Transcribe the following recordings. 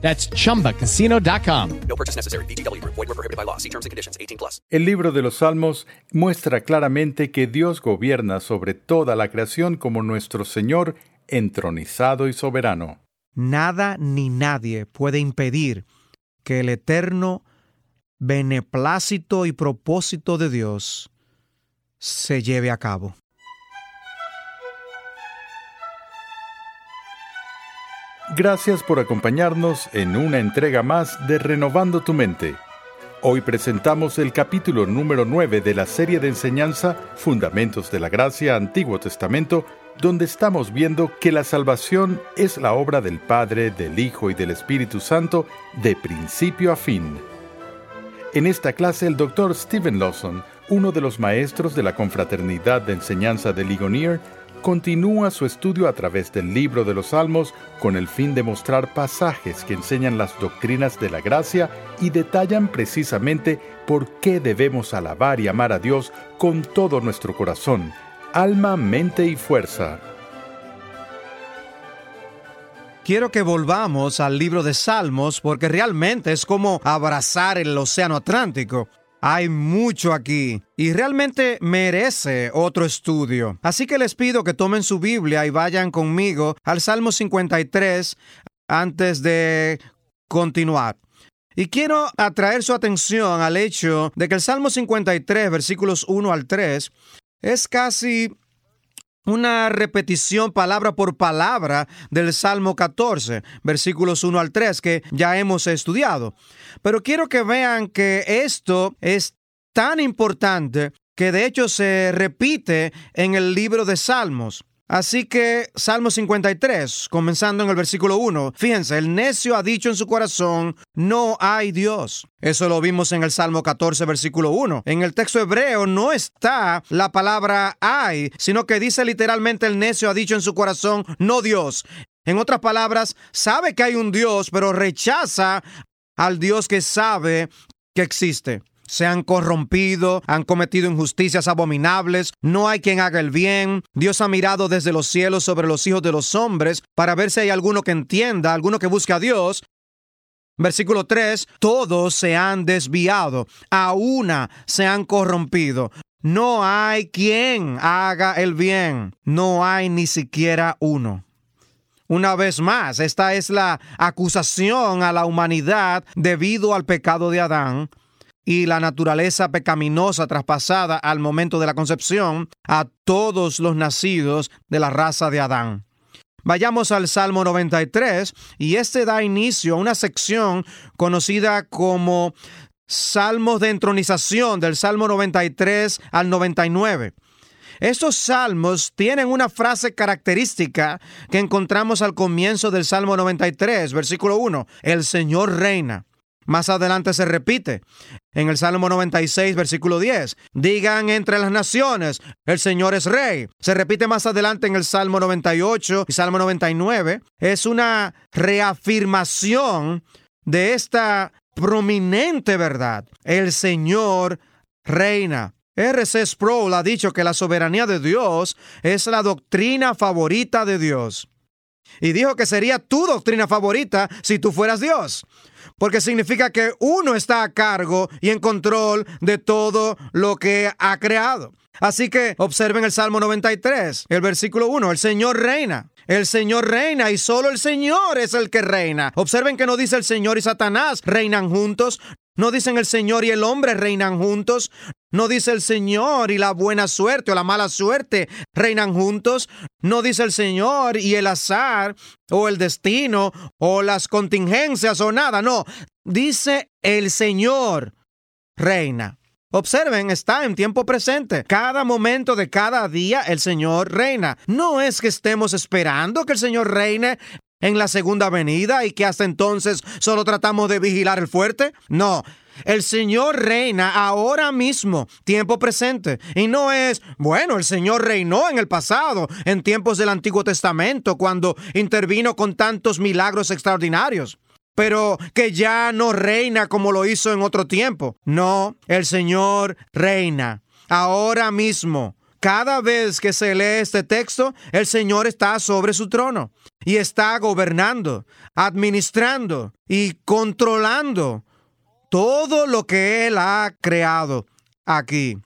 That's chumbacasino.com. No purchase necessary. VGW Group. Void were prohibited by law. See terms and conditions. 18 plus. El libro de los Salmos muestra claramente que Dios gobierna sobre toda la creación como nuestro Señor entronizado y soberano. Nada ni nadie puede impedir que el eterno beneplácito y propósito de Dios se lleve a cabo. Gracias por acompañarnos en una entrega más de Renovando tu Mente. Hoy presentamos el capítulo número 9 de la serie de enseñanza Fundamentos de la Gracia Antiguo Testamento, donde estamos viendo que la salvación es la obra del Padre, del Hijo y del Espíritu Santo de principio a fin. En esta clase el doctor Stephen Lawson, uno de los maestros de la confraternidad de enseñanza de Ligonier, continúa su estudio a través del libro de los Salmos con el fin de mostrar pasajes que enseñan las doctrinas de la gracia y detallan precisamente por qué debemos alabar y amar a Dios con todo nuestro corazón, alma, mente y fuerza. Quiero que volvamos al libro de Salmos porque realmente es como abrazar el océano Atlántico. Hay mucho aquí y realmente merece otro estudio. Así que les pido que tomen su Biblia y vayan conmigo al Salmo 53 antes de continuar. Y quiero atraer su atención al hecho de que el Salmo 53, versículos 1 al 3, es casi una repetición palabra por palabra del Salmo 14, versículos 1 al 3, que ya hemos estudiado. Pero quiero que vean que esto es tan importante que de hecho se repite en el libro de Salmos. Así que Salmo 53, comenzando en el versículo 1, fíjense, el necio ha dicho en su corazón, no hay Dios. Eso lo vimos en el Salmo 14, versículo 1. En el texto hebreo no está la palabra hay, sino que dice literalmente el necio ha dicho en su corazón, no Dios. En otras palabras, sabe que hay un Dios, pero rechaza al Dios que sabe que existe se han corrompido, han cometido injusticias abominables, no hay quien haga el bien. Dios ha mirado desde los cielos sobre los hijos de los hombres para ver si hay alguno que entienda, alguno que busque a Dios. Versículo 3, todos se han desviado, a una se han corrompido. No hay quien haga el bien, no hay ni siquiera uno. Una vez más, esta es la acusación a la humanidad debido al pecado de Adán y la naturaleza pecaminosa traspasada al momento de la concepción a todos los nacidos de la raza de Adán. Vayamos al Salmo 93 y este da inicio a una sección conocida como Salmos de entronización del Salmo 93 al 99. Estos salmos tienen una frase característica que encontramos al comienzo del Salmo 93, versículo 1. El Señor reina. Más adelante se repite en el Salmo 96, versículo 10. Digan entre las naciones, el Señor es rey. Se repite más adelante en el Salmo 98 y Salmo 99. Es una reafirmación de esta prominente verdad. El Señor reina. R.C. Sproul ha dicho que la soberanía de Dios es la doctrina favorita de Dios. Y dijo que sería tu doctrina favorita si tú fueras Dios. Porque significa que uno está a cargo y en control de todo lo que ha creado. Así que observen el Salmo 93, el versículo 1, el Señor reina. El Señor reina y solo el Señor es el que reina. Observen que no dice el Señor y Satanás reinan juntos. No dicen el Señor y el hombre reinan juntos. No dice el Señor y la buena suerte o la mala suerte reinan juntos. No dice el Señor y el azar o el destino o las contingencias o nada. No, dice el Señor reina. Observen, está en tiempo presente. Cada momento de cada día el Señor reina. No es que estemos esperando que el Señor reine en la segunda venida y que hasta entonces solo tratamos de vigilar el fuerte. No. El Señor reina ahora mismo, tiempo presente. Y no es, bueno, el Señor reinó en el pasado, en tiempos del Antiguo Testamento, cuando intervino con tantos milagros extraordinarios pero que ya no reina como lo hizo en otro tiempo. No, el Señor reina ahora mismo. Cada vez que se lee este texto, el Señor está sobre su trono y está gobernando, administrando y controlando todo lo que Él ha creado aquí.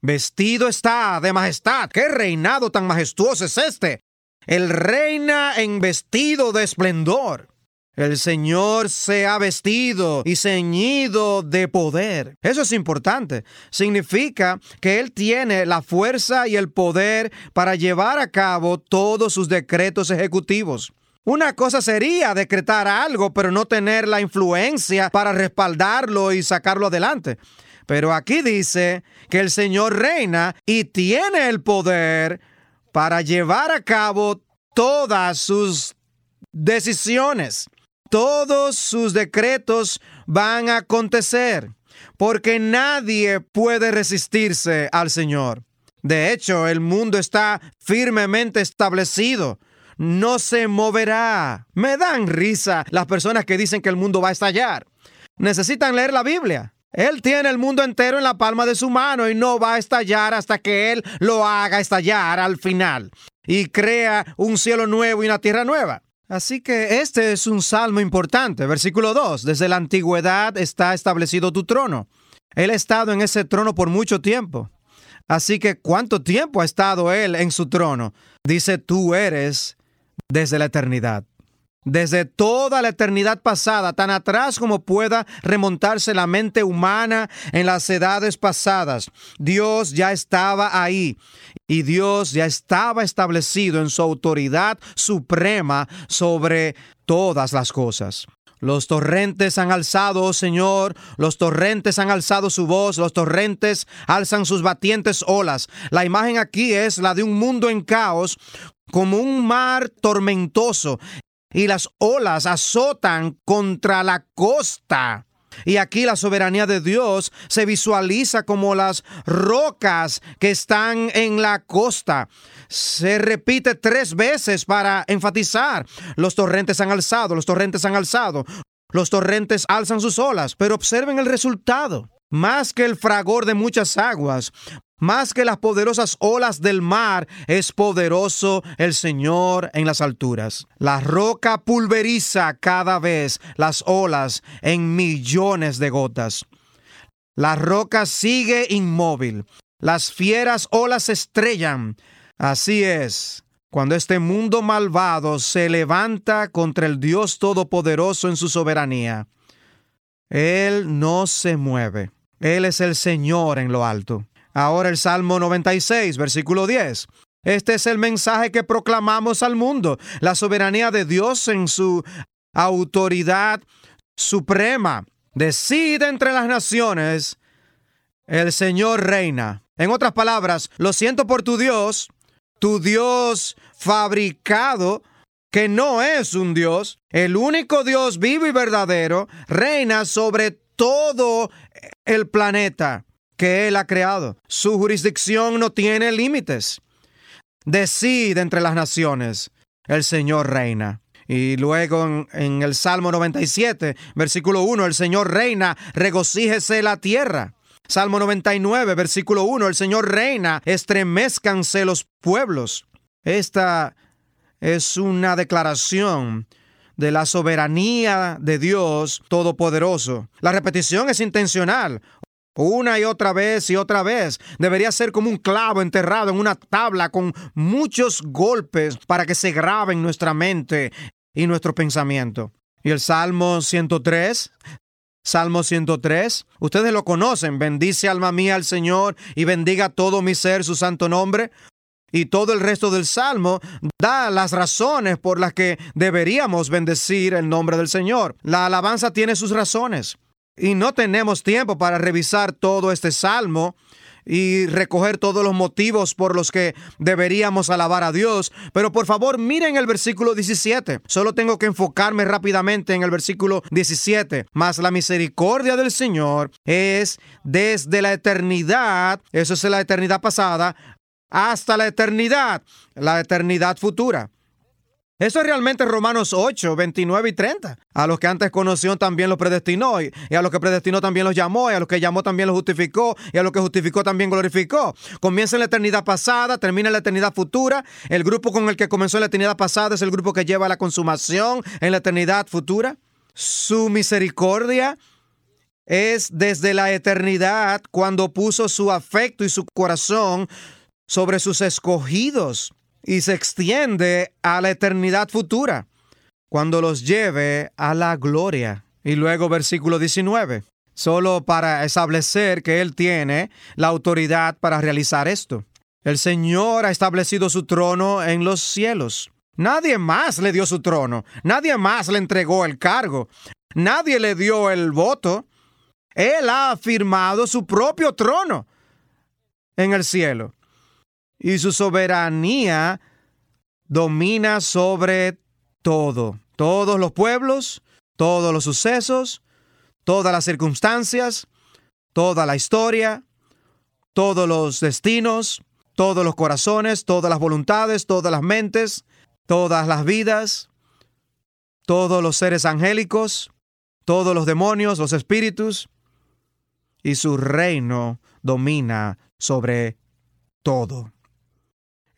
Vestido está de majestad. ¿Qué reinado tan majestuoso es este? Él reina en vestido de esplendor. El Señor se ha vestido y ceñido de poder. Eso es importante. Significa que Él tiene la fuerza y el poder para llevar a cabo todos sus decretos ejecutivos. Una cosa sería decretar algo, pero no tener la influencia para respaldarlo y sacarlo adelante. Pero aquí dice que el Señor reina y tiene el poder para llevar a cabo todas sus decisiones todos sus decretos van a acontecer, porque nadie puede resistirse al Señor. De hecho, el mundo está firmemente establecido. No se moverá. Me dan risa las personas que dicen que el mundo va a estallar. Necesitan leer la Biblia. Él tiene el mundo entero en la palma de su mano y no va a estallar hasta que Él lo haga estallar al final y crea un cielo nuevo y una tierra nueva. Así que este es un salmo importante. Versículo 2. Desde la antigüedad está establecido tu trono. Él ha estado en ese trono por mucho tiempo. Así que ¿cuánto tiempo ha estado Él en su trono? Dice, tú eres desde la eternidad desde toda la eternidad pasada, tan atrás como pueda remontarse la mente humana en las edades pasadas. Dios ya estaba ahí y Dios ya estaba establecido en su autoridad suprema sobre todas las cosas. Los torrentes han alzado, oh Señor, los torrentes han alzado su voz, los torrentes alzan sus batientes olas. La imagen aquí es la de un mundo en caos, como un mar tormentoso y las olas azotan contra la costa. Y aquí la soberanía de Dios se visualiza como las rocas que están en la costa. Se repite tres veces para enfatizar. Los torrentes han alzado, los torrentes han alzado. Los torrentes alzan sus olas, pero observen el resultado. Más que el fragor de muchas aguas, más que las poderosas olas del mar, es poderoso el Señor en las alturas. La roca pulveriza cada vez las olas en millones de gotas. La roca sigue inmóvil. Las fieras olas estrellan. Así es. Cuando este mundo malvado se levanta contra el Dios Todopoderoso en su soberanía, Él no se mueve. Él es el Señor en lo alto. Ahora el Salmo 96, versículo 10. Este es el mensaje que proclamamos al mundo, la soberanía de Dios en su autoridad suprema. Decide entre las naciones, el Señor reina. En otras palabras, lo siento por tu Dios, tu Dios fabricado, que no es un Dios, el único Dios vivo y verdadero, reina sobre todo el planeta que Él ha creado. Su jurisdicción no tiene límites. Decide entre las naciones, el Señor reina. Y luego en, el Salmo 97, versículo 1, el Señor reina, regocíjese la tierra. Salmo 99, versículo 1, el Señor reina, estremezcanse los pueblos. Esta es una declaración de la soberanía de Dios Todopoderoso. La repetición es intencional. Una y otra vez y otra vez. Debería ser como un clavo enterrado en una tabla con muchos golpes para que se grabe en nuestra mente y nuestro pensamiento. Y el Salmo 103, Salmo 103, ustedes lo conocen, bendice alma mía al Señor y bendiga todo mi ser su santo nombre. Y todo el resto del Salmo da las razones por las que deberíamos bendecir el nombre del Señor. La alabanza tiene sus razones. Y no tenemos tiempo para revisar todo este Salmo y recoger todos los motivos por los que deberíamos alabar a Dios. Pero por favor, miren el versículo 17. Solo tengo que enfocarme rápidamente en el versículo 17. Mas la misericordia del Señor es desde la eternidad, eso es la eternidad pasada, hasta la eternidad, la eternidad futura. Eso es realmente Romanos 8, 29 y 30. A los que antes conoció también los predestinó, y a los que predestinó también los llamó, y a los que llamó también los justificó, y a los que justificó también glorificó. Comienza en la eternidad pasada, termina en la eternidad futura. El grupo con el que comenzó en la eternidad pasada es el grupo que lleva a la consumación en la eternidad futura. Su misericordia es desde la eternidad cuando puso su afecto y su corazón sobre sus escogidos y se extiende a la eternidad futura, cuando los lleve a la gloria. Y luego versículo 19, solo para establecer que Él tiene la autoridad para realizar esto. El Señor ha establecido su trono en los cielos. Nadie más le dio su trono, nadie más le entregó el cargo, nadie le dio el voto. Él ha afirmado su propio trono en el cielo y su soberanía domina sobre todo, todos los pueblos, todos los sucesos, todas las circunstancias, toda la historia, todos los destinos, todos los corazones, todas las voluntades, todas las mentes, todas las vidas, todos los seres angélicos, todos los demonios, los espíritus, y su reino domina sobre todo.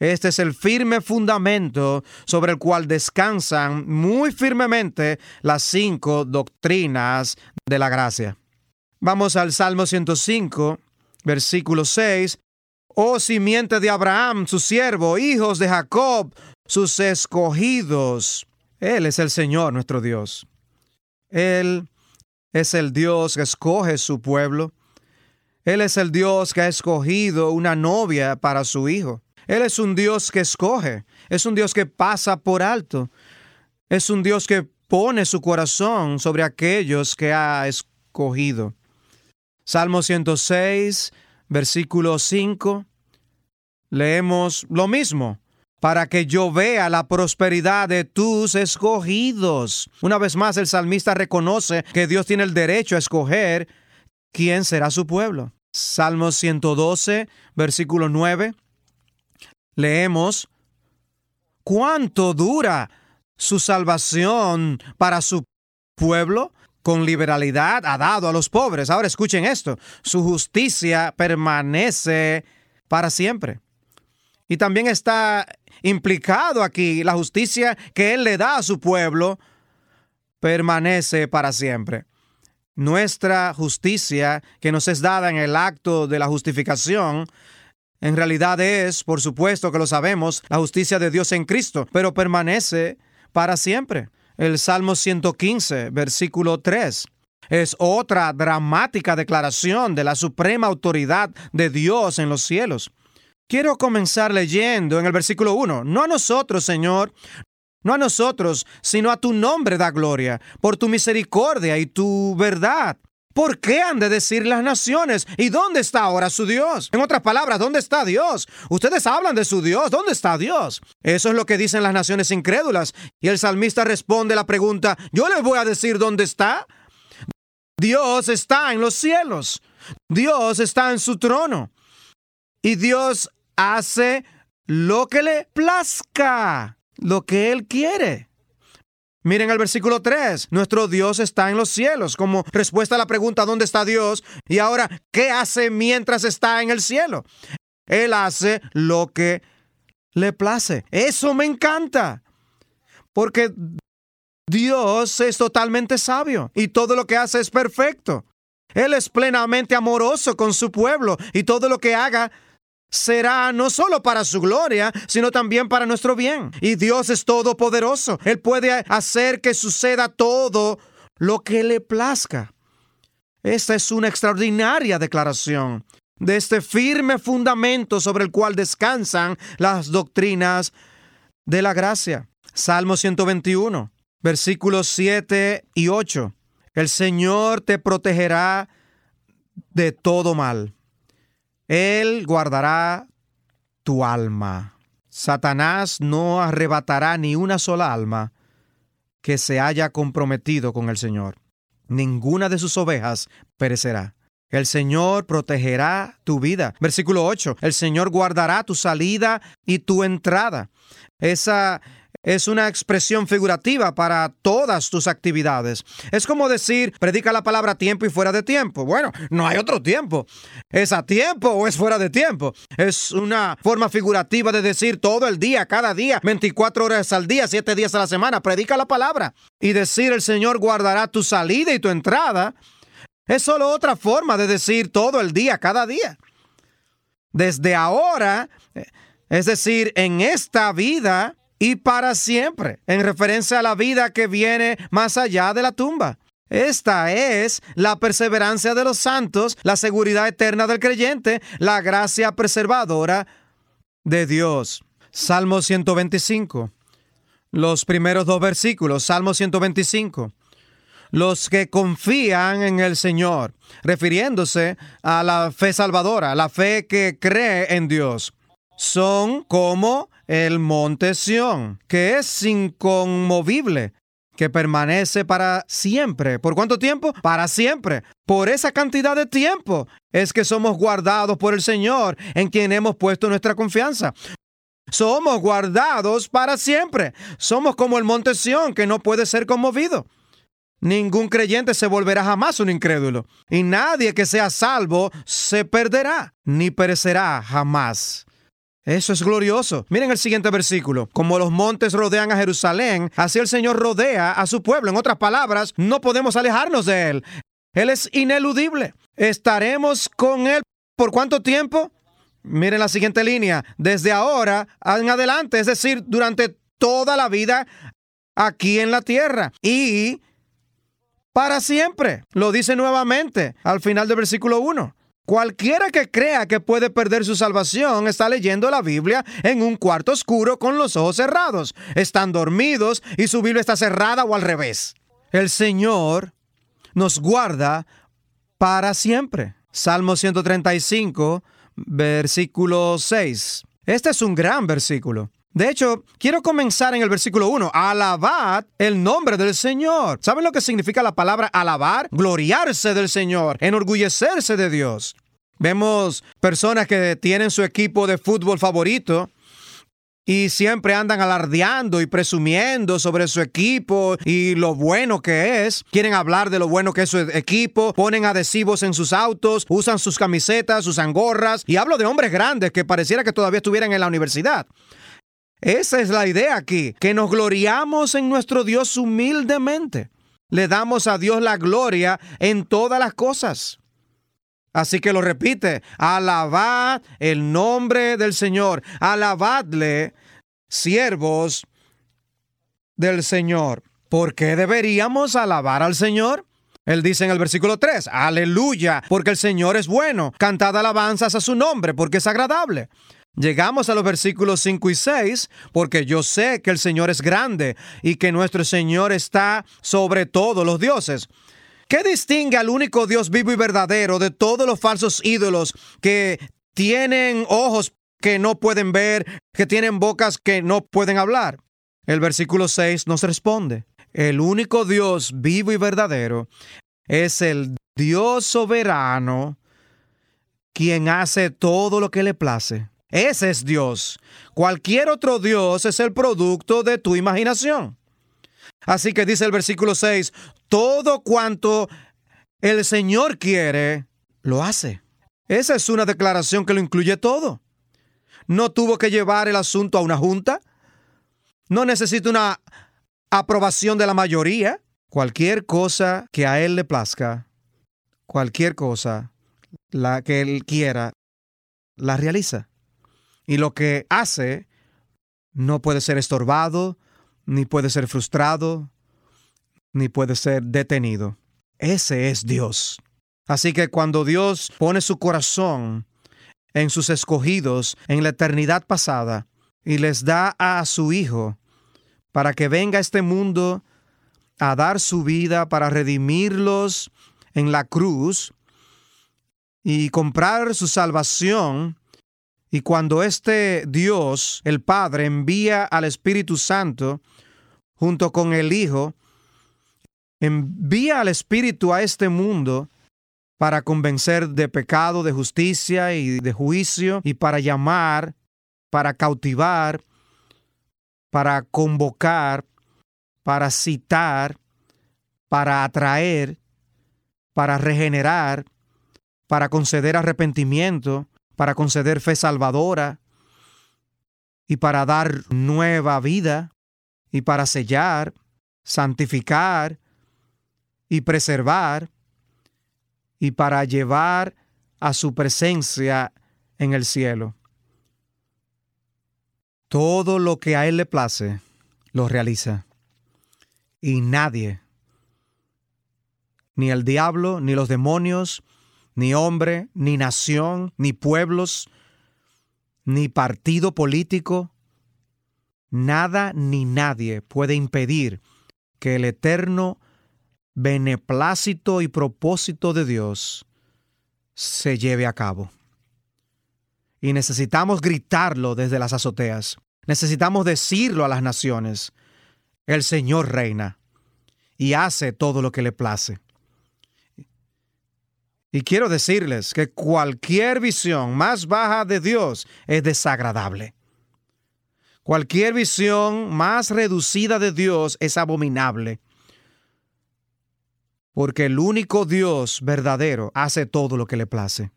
Este es el firme fundamento sobre el cual descansan muy firmemente las cinco doctrinas de la gracia. Vamos al Salmo 105, versículo 6. Oh simiente de Abraham, su siervo, hijos de Jacob, sus escogidos. Él es el Señor nuestro Dios. Él es el Dios que escoge su pueblo. Él es el Dios que ha escogido una novia para su hijo. Él es un Dios que escoge, es un Dios que pasa por alto, es un Dios que pone su corazón sobre aquellos que ha escogido. Salmo 106, versículo 5, leemos lo mismo para que yo vea la prosperidad de tus escogidos. Una vez más, el salmista reconoce que Dios tiene el derecho a escoger quién será su pueblo. Salmo 112, versículo 9 leemos, ¿cuánto dura su salvación para su pueblo? Con liberalidad ha dado a los pobres. Ahora escuchen esto, su justicia permanece para siempre. Y también está implicado aquí la justicia que Él le da a su pueblo permanece para siempre. Nuestra justicia que nos es dada en el acto de la justificación en realidad es, por supuesto que lo sabemos, la justicia de Dios en Cristo, pero permanece para siempre. El Salmo 115, versículo 3. Es otra dramática declaración de la suprema autoridad de Dios en los cielos. Quiero comenzar leyendo en el versículo 1. No a nosotros, Señor, no a nosotros, sino a tu nombre da gloria, por tu misericordia y tu verdad. ¿Por qué han de decir las naciones? ¿Y dónde está ahora su Dios? En otras palabras, ¿dónde está Dios? Ustedes hablan de su Dios. ¿Dónde está Dios? Eso es lo que dicen las naciones incrédulas. Y el salmista responde la pregunta, yo les voy a decir dónde está. Dios está en los cielos. Dios está en su trono. Y Dios hace lo que le plazca, lo que Él quiere. Miren el versículo 3. Nuestro Dios está en los cielos. Como respuesta a la pregunta ¿dónde está Dios? Y ahora, ¿qué hace mientras está en el cielo? Él hace lo que le place. Eso me encanta. Porque Dios es totalmente sabio y todo lo que hace es perfecto. Él es plenamente amoroso con su pueblo y todo lo que haga será no solo para su gloria, sino también para nuestro bien. Y Dios es todopoderoso. Él puede hacer que suceda todo lo que le plazca. Esta es una extraordinaria declaración de este firme fundamento sobre el cual descansan las doctrinas de la gracia. Salmo 121, versículos 7 y 8. El Señor te protegerá de todo mal. Él guardará tu alma. Satanás no arrebatará ni una sola alma que se haya comprometido con el Señor. Ninguna de sus ovejas perecerá. El Señor protegerá tu vida. Versículo 8. El Señor guardará tu salida y tu entrada. Esa es una expresión figurativa para todas tus actividades. Es como decir, predica la palabra tiempo y fuera de tiempo. Bueno, no hay otro tiempo. ¿Es a tiempo o es fuera de tiempo? Es una forma figurativa de decir todo el día, cada día, 24 horas al día, 7 días a la semana. Predica la palabra. Y decir, el Señor guardará tu salida y tu entrada. Es solo otra forma de decir todo el día, cada día. Desde ahora, es decir, en esta vida, y para siempre, en referencia a la vida que viene más allá de la tumba. Esta es la perseverancia de los santos, la seguridad eterna del creyente, la gracia preservadora de Dios. Salmo 125. Los primeros dos versículos, Salmo 125. Los que confían en el Señor, refiriéndose a la fe salvadora, la fe que cree en Dios, son como el monte Sión, que es inconmovible, que permanece para siempre. ¿Por cuánto tiempo? Para siempre. Por esa cantidad de tiempo es que somos guardados por el Señor, en quien hemos puesto nuestra confianza. Somos guardados para siempre. Somos como el monte Sión, que no puede ser conmovido. Ningún creyente se volverá jamás un incrédulo, y nadie que sea salvo se perderá, ni perecerá jamás. Eso es glorioso. Miren el siguiente versículo. Como los montes rodean a Jerusalén, así el Señor rodea a su pueblo. En otras palabras, no podemos alejarnos de Él. Él es ineludible. Estaremos con Él por cuánto tiempo? Miren la siguiente línea. Desde ahora en adelante, es decir, durante toda la vida aquí en la tierra. Y para siempre. Lo dice nuevamente al final del versículo 1. Cualquiera que crea que puede perder su salvación está leyendo la Biblia en un cuarto oscuro con los ojos cerrados. Están dormidos y su Biblia está cerrada o al revés. El Señor nos guarda para siempre. Salmo 135, versículo 6. Este es un gran versículo. De hecho, quiero comenzar en el versículo 1. Alabad el nombre del Señor. ¿Saben lo que significa la palabra alabar? Gloriarse del Señor, enorgullecerse de Dios. Vemos personas que tienen su equipo de fútbol favorito y siempre andan alardeando y presumiendo sobre su equipo y lo bueno que es. Quieren hablar de lo bueno que es su equipo, ponen adhesivos en sus autos, usan sus camisetas, sus angorras. Y hablo de hombres grandes que pareciera que todavía estuvieran en la universidad. Esa es la idea aquí, que nos gloriamos en nuestro Dios humildemente. Le damos a Dios la gloria en todas las cosas. Así que lo repite, alabad el nombre del Señor, alabadle, siervos del Señor. ¿Por qué deberíamos alabar al Señor? Él dice en el versículo 3, aleluya, porque el Señor es bueno, cantad alabanzas a su nombre, porque es agradable. Llegamos a los versículos 5 y 6 porque yo sé que el Señor es grande y que nuestro Señor está sobre todos los dioses. ¿Qué distingue al único Dios vivo y verdadero de todos los falsos ídolos que tienen ojos que no pueden ver, que tienen bocas que no pueden hablar? El versículo 6 nos responde, el único Dios vivo y verdadero es el Dios soberano quien hace todo lo que le place. Ese es Dios. Cualquier otro Dios es el producto de tu imaginación. Así que dice el versículo 6, todo cuanto el Señor quiere, lo hace. Esa es una declaración que lo incluye todo. No tuvo que llevar el asunto a una junta. No necesita una aprobación de la mayoría. Cualquier cosa que a Él le plazca, cualquier cosa la que Él quiera, la realiza. Y lo que hace no puede ser estorbado, ni puede ser frustrado, ni puede ser detenido. Ese es Dios. Así que cuando Dios pone su corazón en sus escogidos en la eternidad pasada y les da a su Hijo para que venga a este mundo a dar su vida para redimirlos en la cruz y comprar su salvación, y cuando este Dios, el Padre, envía al Espíritu Santo junto con el Hijo, envía al Espíritu a este mundo para convencer de pecado, de justicia y de juicio, y para llamar, para cautivar, para convocar, para citar, para atraer, para regenerar, para conceder arrepentimiento, para conceder fe salvadora y para dar nueva vida y para sellar, santificar y preservar y para llevar a su presencia en el cielo. Todo lo que a Él le place, lo realiza. Y nadie, ni el diablo, ni los demonios, ni hombre, ni nación, ni pueblos, ni partido político, nada ni nadie puede impedir que el eterno beneplácito y propósito de Dios se lleve a cabo. Y necesitamos gritarlo desde las azoteas. Necesitamos decirlo a las naciones. El Señor reina y hace todo lo que le place. Y quiero decirles que cualquier visión más baja de Dios es desagradable. Cualquier visión más reducida de Dios es abominable. Porque el único Dios verdadero hace todo lo que le place.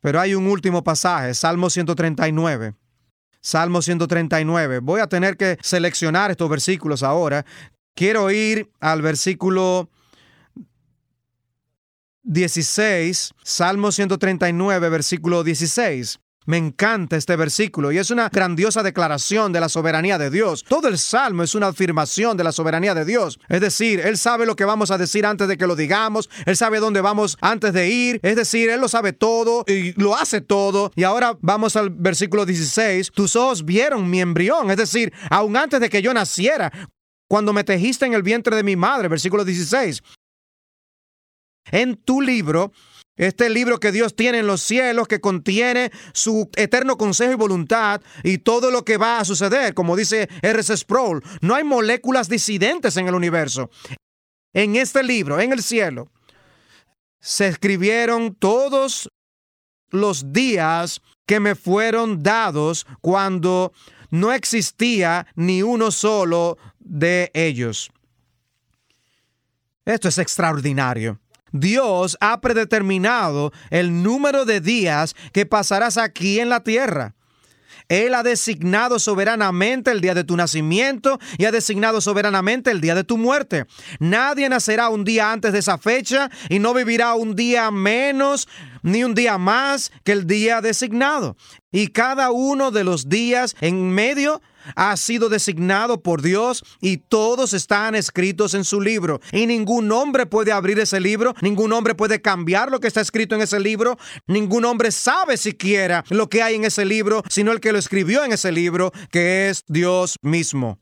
Pero hay un último pasaje, Salmo 139. Salmo 139. Voy a tener que seleccionar estos versículos ahora. Quiero ir al versículo 16, Salmo 139, versículo 16. Me encanta este versículo y es una grandiosa declaración de la soberanía de Dios. Todo el salmo es una afirmación de la soberanía de Dios. Es decir, Él sabe lo que vamos a decir antes de que lo digamos. Él sabe dónde vamos antes de ir. Es decir, Él lo sabe todo y lo hace todo. Y ahora vamos al versículo 16. Tus ojos vieron mi embrión. Es decir, aún antes de que yo naciera. Cuando me tejiste en el vientre de mi madre, versículo 16. En tu libro este libro que Dios tiene en los cielos, que contiene su eterno consejo y voluntad y todo lo que va a suceder, como dice R.S. Sproul. No hay moléculas disidentes en el universo. En este libro, en el cielo, se escribieron todos los días que me fueron dados cuando no existía ni uno solo de ellos. Esto es extraordinario. Dios ha predeterminado el número de días que pasarás aquí en la tierra. Él ha designado soberanamente el día de tu nacimiento y ha designado soberanamente el día de tu muerte. Nadie nacerá un día antes de esa fecha y no vivirá un día menos ni un día más que el día designado. Y cada uno de los días en medio ha sido designado por Dios y todos están escritos en su libro. Y ningún hombre puede abrir ese libro, ningún hombre puede cambiar lo que está escrito en ese libro, ningún hombre sabe siquiera lo que hay en ese libro, sino el que lo escribió en ese libro, que es Dios mismo.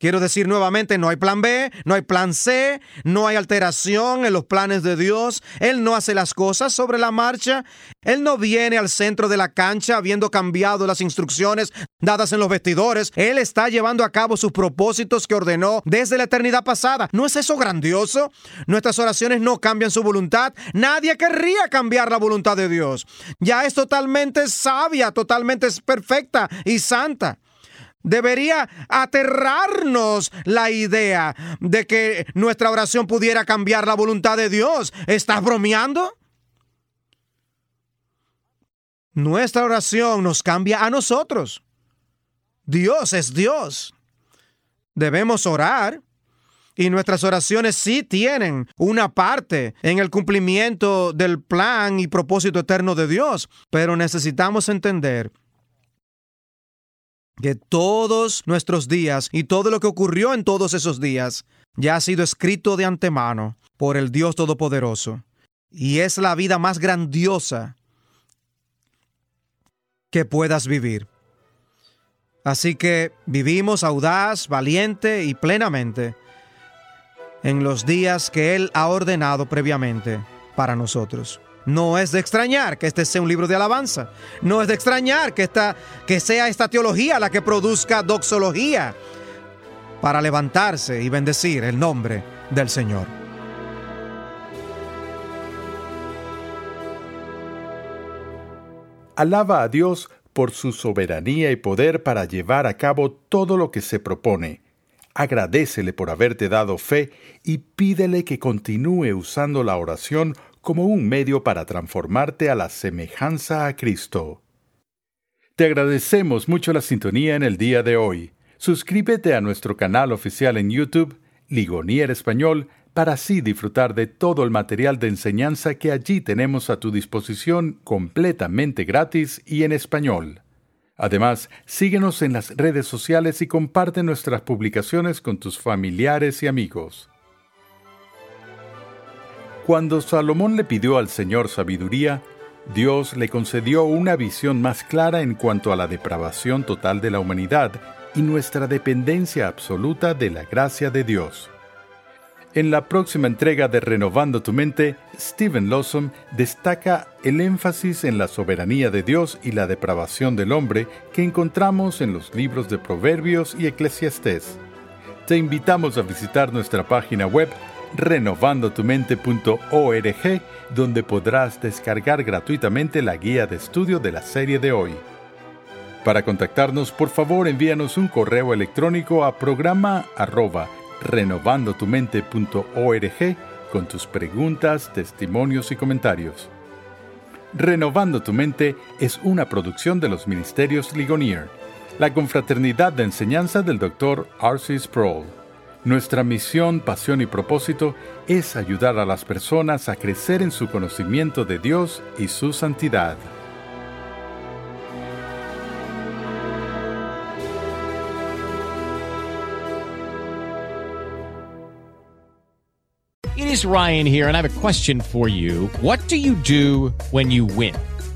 Quiero decir nuevamente, no hay plan B, no hay plan C, no hay alteración en los planes de Dios. Él no hace las cosas sobre la marcha. Él no viene al centro de la cancha habiendo cambiado las instrucciones dadas en los vestidores. Él está llevando a cabo sus propósitos que ordenó desde la eternidad pasada. ¿No es eso grandioso? Nuestras oraciones no cambian su voluntad. Nadie querría cambiar la voluntad de Dios. Ya es totalmente sabia, totalmente perfecta y santa. Debería aterrarnos la idea de que nuestra oración pudiera cambiar la voluntad de Dios. ¿Estás bromeando? Nuestra oración nos cambia a nosotros. Dios es Dios. Debemos orar y nuestras oraciones sí tienen una parte en el cumplimiento del plan y propósito eterno de Dios, pero necesitamos entender que todos nuestros días y todo lo que ocurrió en todos esos días ya ha sido escrito de antemano por el Dios Todopoderoso. Y es la vida más grandiosa que puedas vivir. Así que vivimos audaz, valiente y plenamente en los días que Él ha ordenado previamente para nosotros. No es de extrañar que este sea un libro de alabanza. No es de extrañar que, esta, que sea esta teología la que produzca doxología para levantarse y bendecir el nombre del Señor. Alaba a Dios por su soberanía y poder para llevar a cabo todo lo que se propone. Agradecele por haberte dado fe y pídele que continúe usando la oración como un medio para transformarte a la semejanza a Cristo. Te agradecemos mucho la sintonía en el día de hoy. Suscríbete a nuestro canal oficial en YouTube, Ligonier Español, para así disfrutar de todo el material de enseñanza que allí tenemos a tu disposición completamente gratis y en español. Además, síguenos en las redes sociales y comparte nuestras publicaciones con tus familiares y amigos. Cuando Salomón le pidió al Señor sabiduría, Dios le concedió una visión más clara en cuanto a la depravación total de la humanidad y nuestra dependencia absoluta de la gracia de Dios. En la próxima entrega de Renovando tu Mente, Stephen Lawson destaca el énfasis en la soberanía de Dios y la depravación del hombre que encontramos en los libros de Proverbios y Eclesiastés. Te invitamos a visitar nuestra página web renovandotumente.org, donde podrás descargar gratuitamente la guía de estudio de la serie de hoy. Para contactarnos, por favor envíanos un correo electrónico a programa arroba renovandotumente.org con tus preguntas, testimonios y comentarios. Renovando tu mente es una producción de los Ministerios Ligonier, la confraternidad de enseñanza del Dr. R.C. Sproul. Nuestra misión, pasión y propósito es ayudar a las personas a crecer en su conocimiento de Dios y su santidad. It is Ryan here, and I have a question for you. What do you do when you win?